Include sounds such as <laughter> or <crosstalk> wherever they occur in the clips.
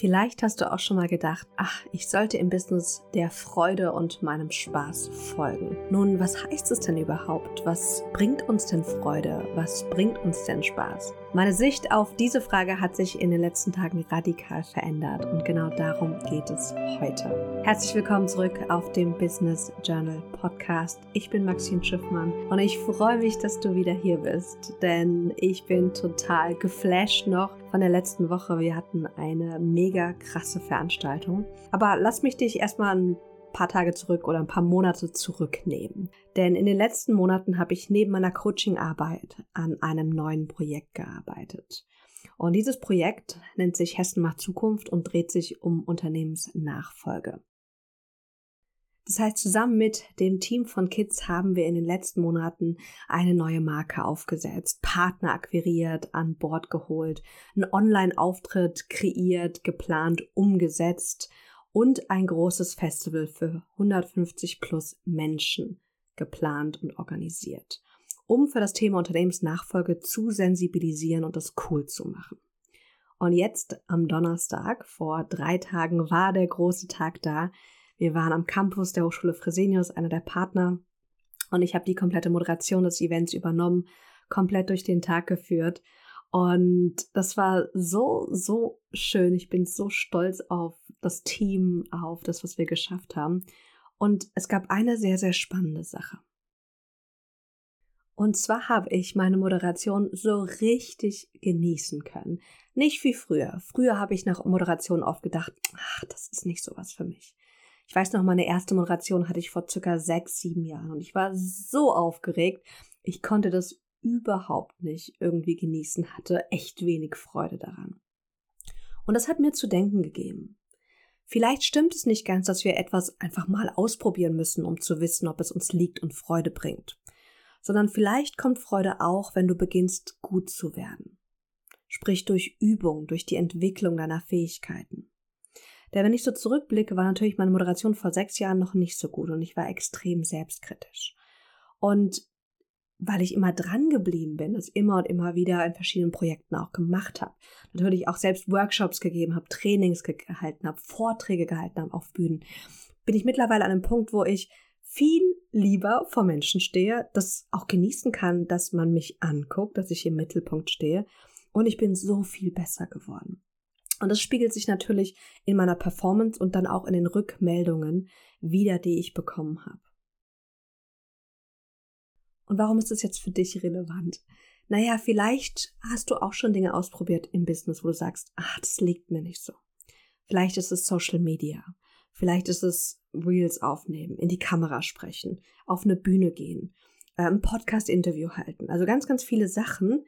Vielleicht hast du auch schon mal gedacht, ach, ich sollte im Business der Freude und meinem Spaß folgen. Nun, was heißt es denn überhaupt? Was bringt uns denn Freude? Was bringt uns denn Spaß? Meine Sicht auf diese Frage hat sich in den letzten Tagen radikal verändert und genau darum geht es heute. Herzlich willkommen zurück auf dem Business Journal Podcast. Ich bin Maxine Schiffmann und ich freue mich, dass du wieder hier bist, denn ich bin total geflasht noch von der letzten Woche. Wir hatten eine mega krasse Veranstaltung. Aber lass mich dich erstmal ein paar Tage zurück oder ein paar Monate zurücknehmen. Denn in den letzten Monaten habe ich neben meiner Coachingarbeit an einem neuen Projekt gearbeitet. Und dieses Projekt nennt sich Hessen macht Zukunft und dreht sich um Unternehmensnachfolge. Das heißt, zusammen mit dem Team von Kids haben wir in den letzten Monaten eine neue Marke aufgesetzt, Partner akquiriert, an Bord geholt, einen Online-Auftritt kreiert, geplant, umgesetzt und ein großes Festival für 150 plus Menschen geplant und organisiert, um für das Thema Unternehmensnachfolge zu sensibilisieren und das cool zu machen. Und jetzt am Donnerstag, vor drei Tagen, war der große Tag da, wir waren am Campus der Hochschule Fresenius, einer der Partner, und ich habe die komplette Moderation des Events übernommen, komplett durch den Tag geführt. Und das war so, so schön. Ich bin so stolz auf das Team, auf das, was wir geschafft haben. Und es gab eine sehr, sehr spannende Sache. Und zwar habe ich meine Moderation so richtig genießen können. Nicht wie früher. Früher habe ich nach Moderation oft gedacht, ach, das ist nicht sowas für mich. Ich weiß noch, meine erste Moderation hatte ich vor circa sechs, sieben Jahren und ich war so aufgeregt. Ich konnte das überhaupt nicht irgendwie genießen, hatte echt wenig Freude daran. Und das hat mir zu denken gegeben. Vielleicht stimmt es nicht ganz, dass wir etwas einfach mal ausprobieren müssen, um zu wissen, ob es uns liegt und Freude bringt. Sondern vielleicht kommt Freude auch, wenn du beginnst, gut zu werden. Sprich durch Übung, durch die Entwicklung deiner Fähigkeiten. Denn wenn ich so zurückblicke, war natürlich meine Moderation vor sechs Jahren noch nicht so gut und ich war extrem selbstkritisch. Und weil ich immer dran geblieben bin, das immer und immer wieder in verschiedenen Projekten auch gemacht habe, natürlich auch selbst Workshops gegeben habe, Trainings gehalten habe, Vorträge gehalten habe auf Bühnen, bin ich mittlerweile an einem Punkt, wo ich viel lieber vor Menschen stehe, das auch genießen kann, dass man mich anguckt, dass ich im Mittelpunkt stehe und ich bin so viel besser geworden. Und das spiegelt sich natürlich in meiner Performance und dann auch in den Rückmeldungen wieder, die ich bekommen habe. Und warum ist das jetzt für dich relevant? Naja, vielleicht hast du auch schon Dinge ausprobiert im Business, wo du sagst, ach, das liegt mir nicht so. Vielleicht ist es Social Media. Vielleicht ist es Reels aufnehmen, in die Kamera sprechen, auf eine Bühne gehen, äh, ein Podcast-Interview halten. Also ganz, ganz viele Sachen,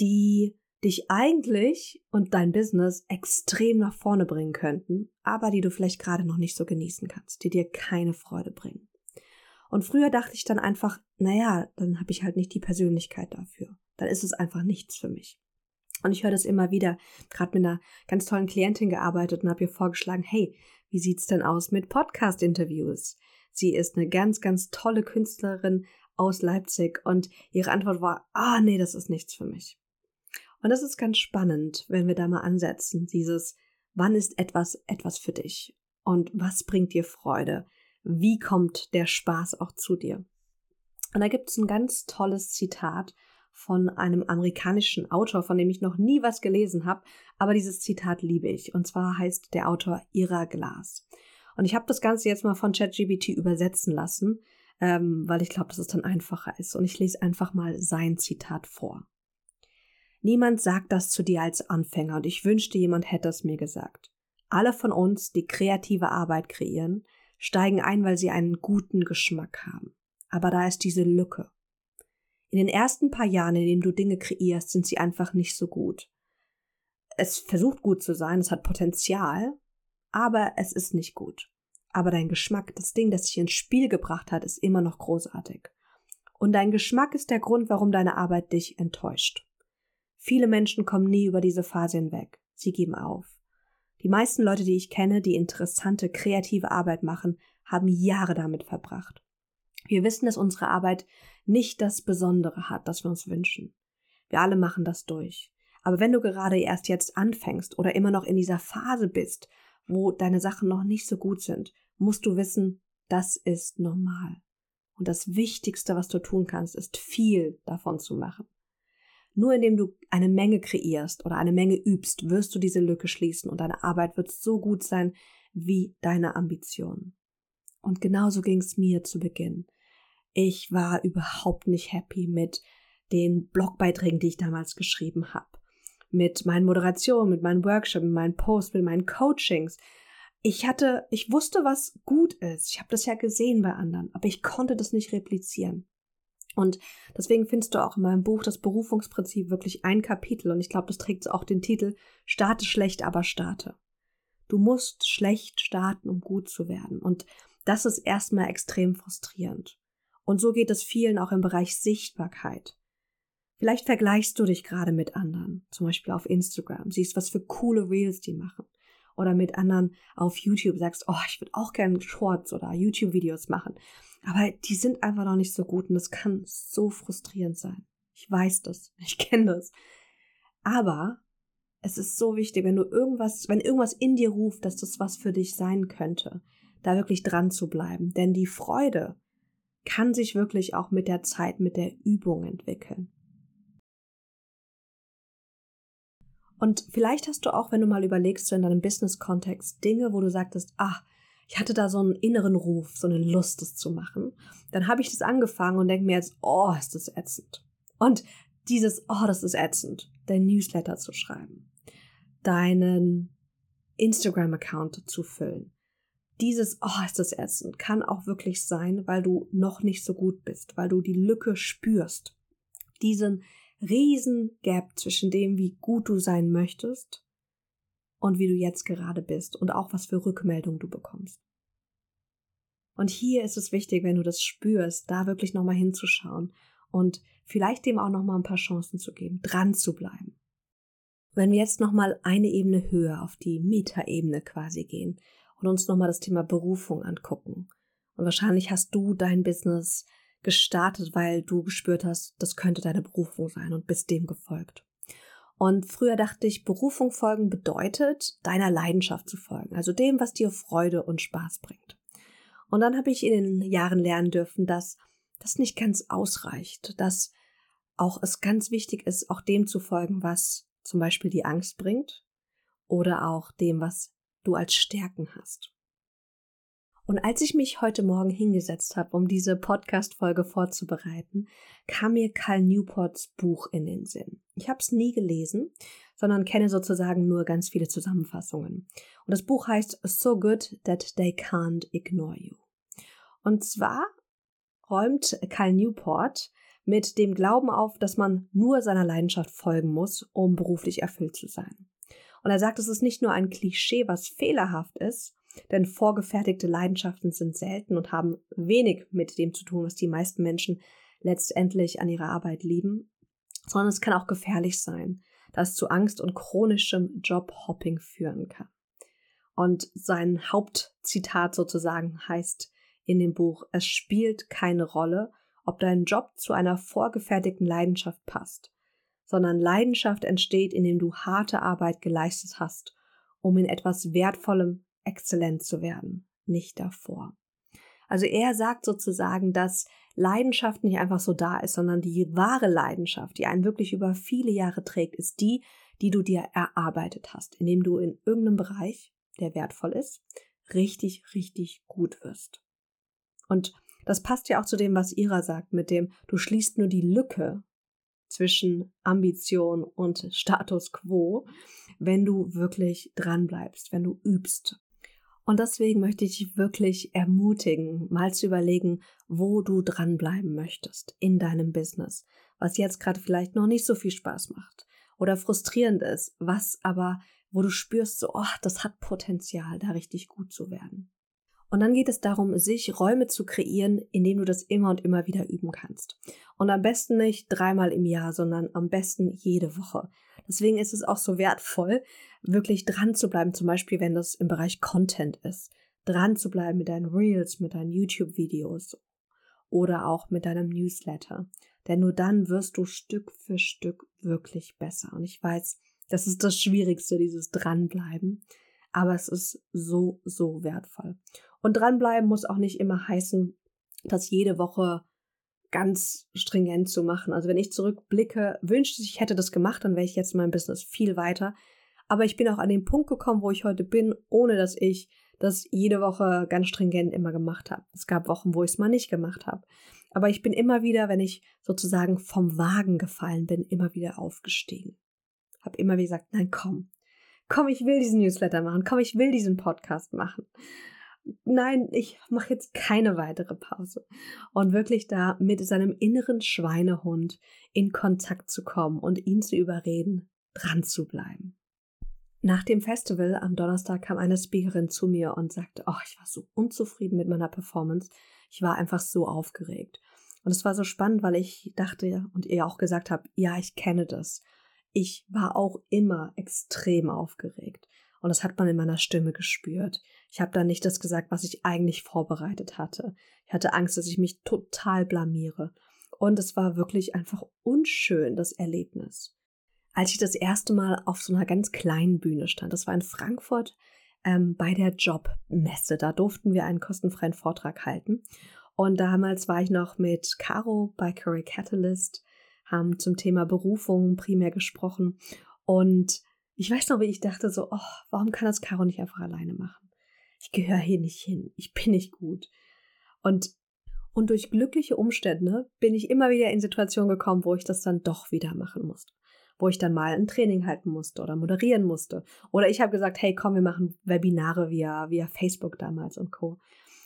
die dich eigentlich und dein Business extrem nach vorne bringen könnten, aber die du vielleicht gerade noch nicht so genießen kannst, die dir keine Freude bringen. Und früher dachte ich dann einfach, naja, dann habe ich halt nicht die Persönlichkeit dafür. Dann ist es einfach nichts für mich. Und ich höre das immer wieder, gerade mit einer ganz tollen Klientin gearbeitet und habe ihr vorgeschlagen, hey, wie sieht's denn aus mit Podcast-Interviews? Sie ist eine ganz, ganz tolle Künstlerin aus Leipzig und ihre Antwort war, ah, nee, das ist nichts für mich. Und das ist ganz spannend, wenn wir da mal ansetzen, dieses, wann ist etwas etwas für dich? Und was bringt dir Freude? Wie kommt der Spaß auch zu dir? Und da gibt es ein ganz tolles Zitat von einem amerikanischen Autor, von dem ich noch nie was gelesen habe, aber dieses Zitat liebe ich. Und zwar heißt der Autor Ira Glass. Und ich habe das Ganze jetzt mal von ChatGBT übersetzen lassen, ähm, weil ich glaube, dass es dann einfacher ist. Und ich lese einfach mal sein Zitat vor. Niemand sagt das zu dir als Anfänger und ich wünschte, jemand hätte es mir gesagt. Alle von uns, die kreative Arbeit kreieren, steigen ein, weil sie einen guten Geschmack haben. Aber da ist diese Lücke. In den ersten paar Jahren, in denen du Dinge kreierst, sind sie einfach nicht so gut. Es versucht gut zu sein, es hat Potenzial, aber es ist nicht gut. Aber dein Geschmack, das Ding, das dich ins Spiel gebracht hat, ist immer noch großartig. Und dein Geschmack ist der Grund, warum deine Arbeit dich enttäuscht. Viele Menschen kommen nie über diese Phase hinweg. Sie geben auf. Die meisten Leute, die ich kenne, die interessante, kreative Arbeit machen, haben Jahre damit verbracht. Wir wissen, dass unsere Arbeit nicht das Besondere hat, das wir uns wünschen. Wir alle machen das durch. Aber wenn du gerade erst jetzt anfängst oder immer noch in dieser Phase bist, wo deine Sachen noch nicht so gut sind, musst du wissen, das ist normal. Und das Wichtigste, was du tun kannst, ist viel davon zu machen. Nur indem du eine Menge kreierst oder eine Menge übst, wirst du diese Lücke schließen und deine Arbeit wird so gut sein wie deine Ambitionen. Und genauso ging es mir zu Beginn. Ich war überhaupt nicht happy mit den Blogbeiträgen, die ich damals geschrieben habe, mit meinen Moderationen, mit meinen Workshops, mit meinen Posts, mit meinen Coachings. Ich hatte, ich wusste, was gut ist. Ich habe das ja gesehen bei anderen, aber ich konnte das nicht replizieren. Und deswegen findest du auch in meinem Buch das Berufungsprinzip wirklich ein Kapitel und ich glaube, das trägt auch den Titel Starte schlecht, aber starte. Du musst schlecht starten, um gut zu werden. Und das ist erstmal extrem frustrierend. Und so geht es vielen auch im Bereich Sichtbarkeit. Vielleicht vergleichst du dich gerade mit anderen, zum Beispiel auf Instagram, siehst, was für coole Reels die machen. Oder mit anderen auf YouTube sagst, oh, ich würde auch gerne Shorts oder YouTube-Videos machen. Aber die sind einfach noch nicht so gut und das kann so frustrierend sein. Ich weiß das, <laughs> ich kenne das. Aber es ist so wichtig, wenn du irgendwas, wenn irgendwas in dir ruft, dass das was für dich sein könnte, da wirklich dran zu bleiben. Denn die Freude kann sich wirklich auch mit der Zeit, mit der Übung entwickeln. Und vielleicht hast du auch, wenn du mal überlegst, so in deinem Business-Kontext, Dinge, wo du sagtest, ah, ich hatte da so einen inneren Ruf, so eine Lust, das zu machen. Dann habe ich das angefangen und denke mir jetzt, oh, ist das ätzend. Und dieses, oh, das ist ätzend, dein Newsletter zu schreiben, deinen Instagram-Account zu füllen. Dieses, oh, ist das ätzend, kann auch wirklich sein, weil du noch nicht so gut bist, weil du die Lücke spürst. Diesen riesen Gap zwischen dem, wie gut du sein möchtest und wie du jetzt gerade bist und auch was für Rückmeldungen du bekommst. Und hier ist es wichtig, wenn du das spürst, da wirklich nochmal hinzuschauen und vielleicht dem auch nochmal ein paar Chancen zu geben, dran zu bleiben. Wenn wir jetzt nochmal eine Ebene höher auf die Metaebene quasi gehen und uns nochmal das Thema Berufung angucken. Und wahrscheinlich hast du dein Business gestartet, weil du gespürt hast, das könnte deine Berufung sein und bist dem gefolgt. Und früher dachte ich, Berufung folgen bedeutet, deiner Leidenschaft zu folgen, also dem, was dir Freude und Spaß bringt. Und dann habe ich in den Jahren lernen dürfen, dass das nicht ganz ausreicht, dass auch es ganz wichtig ist, auch dem zu folgen, was zum Beispiel die Angst bringt oder auch dem, was du als Stärken hast. Und als ich mich heute Morgen hingesetzt habe, um diese Podcast-Folge vorzubereiten, kam mir Cal Newports Buch in den Sinn. Ich habe es nie gelesen, sondern kenne sozusagen nur ganz viele Zusammenfassungen. Und das Buch heißt So Good That They Can't Ignore You. Und zwar räumt Cal Newport mit dem Glauben auf, dass man nur seiner Leidenschaft folgen muss, um beruflich erfüllt zu sein. Und er sagt, es ist nicht nur ein Klischee, was fehlerhaft ist, denn vorgefertigte Leidenschaften sind selten und haben wenig mit dem zu tun, was die meisten Menschen letztendlich an ihrer Arbeit lieben, sondern es kann auch gefährlich sein, da es zu Angst und chronischem Jobhopping führen kann. Und sein Hauptzitat sozusagen heißt in dem Buch, es spielt keine Rolle, ob dein Job zu einer vorgefertigten Leidenschaft passt, sondern Leidenschaft entsteht, indem du harte Arbeit geleistet hast, um in etwas Wertvollem exzellent zu werden, nicht davor. Also er sagt sozusagen, dass Leidenschaft nicht einfach so da ist, sondern die wahre Leidenschaft, die einen wirklich über viele Jahre trägt, ist die, die du dir erarbeitet hast, indem du in irgendeinem Bereich, der wertvoll ist, richtig, richtig gut wirst. Und das passt ja auch zu dem, was Ira sagt, mit dem, du schließt nur die Lücke zwischen Ambition und Status quo, wenn du wirklich dran bleibst, wenn du übst, und deswegen möchte ich dich wirklich ermutigen, mal zu überlegen, wo du dranbleiben möchtest in deinem Business, was jetzt gerade vielleicht noch nicht so viel Spaß macht oder frustrierend ist, was aber, wo du spürst, so, oh, das hat Potenzial, da richtig gut zu werden. Und dann geht es darum, sich Räume zu kreieren, in denen du das immer und immer wieder üben kannst. Und am besten nicht dreimal im Jahr, sondern am besten jede Woche. Deswegen ist es auch so wertvoll, wirklich dran zu bleiben, zum Beispiel wenn das im Bereich Content ist, dran zu bleiben mit deinen Reels, mit deinen YouTube-Videos oder auch mit deinem Newsletter. Denn nur dann wirst du Stück für Stück wirklich besser. Und ich weiß, das ist das Schwierigste, dieses Dranbleiben. Aber es ist so, so wertvoll. Und dranbleiben muss auch nicht immer heißen, das jede Woche ganz stringent zu machen. Also wenn ich zurückblicke, wünschte ich, ich hätte das gemacht, dann wäre ich jetzt in meinem Business viel weiter. Aber ich bin auch an den Punkt gekommen, wo ich heute bin, ohne dass ich das jede Woche ganz stringent immer gemacht habe. Es gab Wochen, wo ich es mal nicht gemacht habe. Aber ich bin immer wieder, wenn ich sozusagen vom Wagen gefallen bin, immer wieder aufgestiegen. Hab immer wieder gesagt, nein, komm. Komm, ich will diesen Newsletter machen. Komm, ich will diesen Podcast machen. Nein, ich mache jetzt keine weitere Pause. Und wirklich da mit seinem inneren Schweinehund in Kontakt zu kommen und ihn zu überreden, dran zu bleiben. Nach dem Festival am Donnerstag kam eine Speakerin zu mir und sagte, oh, ich war so unzufrieden mit meiner Performance. Ich war einfach so aufgeregt. Und es war so spannend, weil ich dachte und ihr auch gesagt habt, ja, ich kenne das. Ich war auch immer extrem aufgeregt. Und das hat man in meiner Stimme gespürt. Ich habe da nicht das gesagt, was ich eigentlich vorbereitet hatte. Ich hatte Angst, dass ich mich total blamiere. Und es war wirklich einfach unschön, das Erlebnis als ich das erste Mal auf so einer ganz kleinen Bühne stand. Das war in Frankfurt ähm, bei der Jobmesse. Da durften wir einen kostenfreien Vortrag halten. Und damals war ich noch mit Caro bei Curry Catalyst, haben zum Thema Berufung primär gesprochen. Und ich weiß noch, wie ich dachte so, oh, warum kann das Caro nicht einfach alleine machen? Ich gehöre hier nicht hin. Ich bin nicht gut. Und und durch glückliche Umstände bin ich immer wieder in Situationen gekommen, wo ich das dann doch wieder machen musste wo ich dann mal ein Training halten musste oder moderieren musste. Oder ich habe gesagt, hey, komm, wir machen Webinare via, via Facebook damals und Co.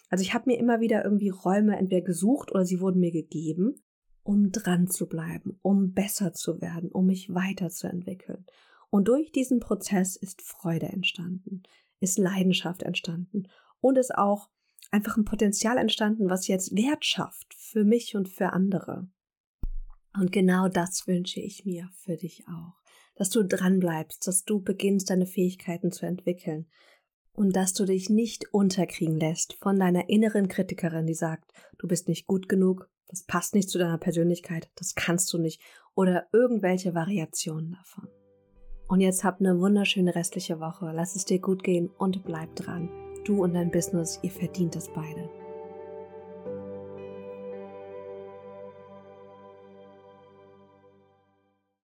Also ich habe mir immer wieder irgendwie Räume entweder gesucht oder sie wurden mir gegeben, um dran zu bleiben, um besser zu werden, um mich weiterzuentwickeln. Und durch diesen Prozess ist Freude entstanden, ist Leidenschaft entstanden und ist auch einfach ein Potenzial entstanden, was jetzt Wert schafft für mich und für andere. Und genau das wünsche ich mir für dich auch. Dass du dranbleibst, dass du beginnst, deine Fähigkeiten zu entwickeln. Und dass du dich nicht unterkriegen lässt von deiner inneren Kritikerin, die sagt, du bist nicht gut genug, das passt nicht zu deiner Persönlichkeit, das kannst du nicht oder irgendwelche Variationen davon. Und jetzt habt eine wunderschöne restliche Woche. Lass es dir gut gehen und bleib dran. Du und dein Business, ihr verdient es beide.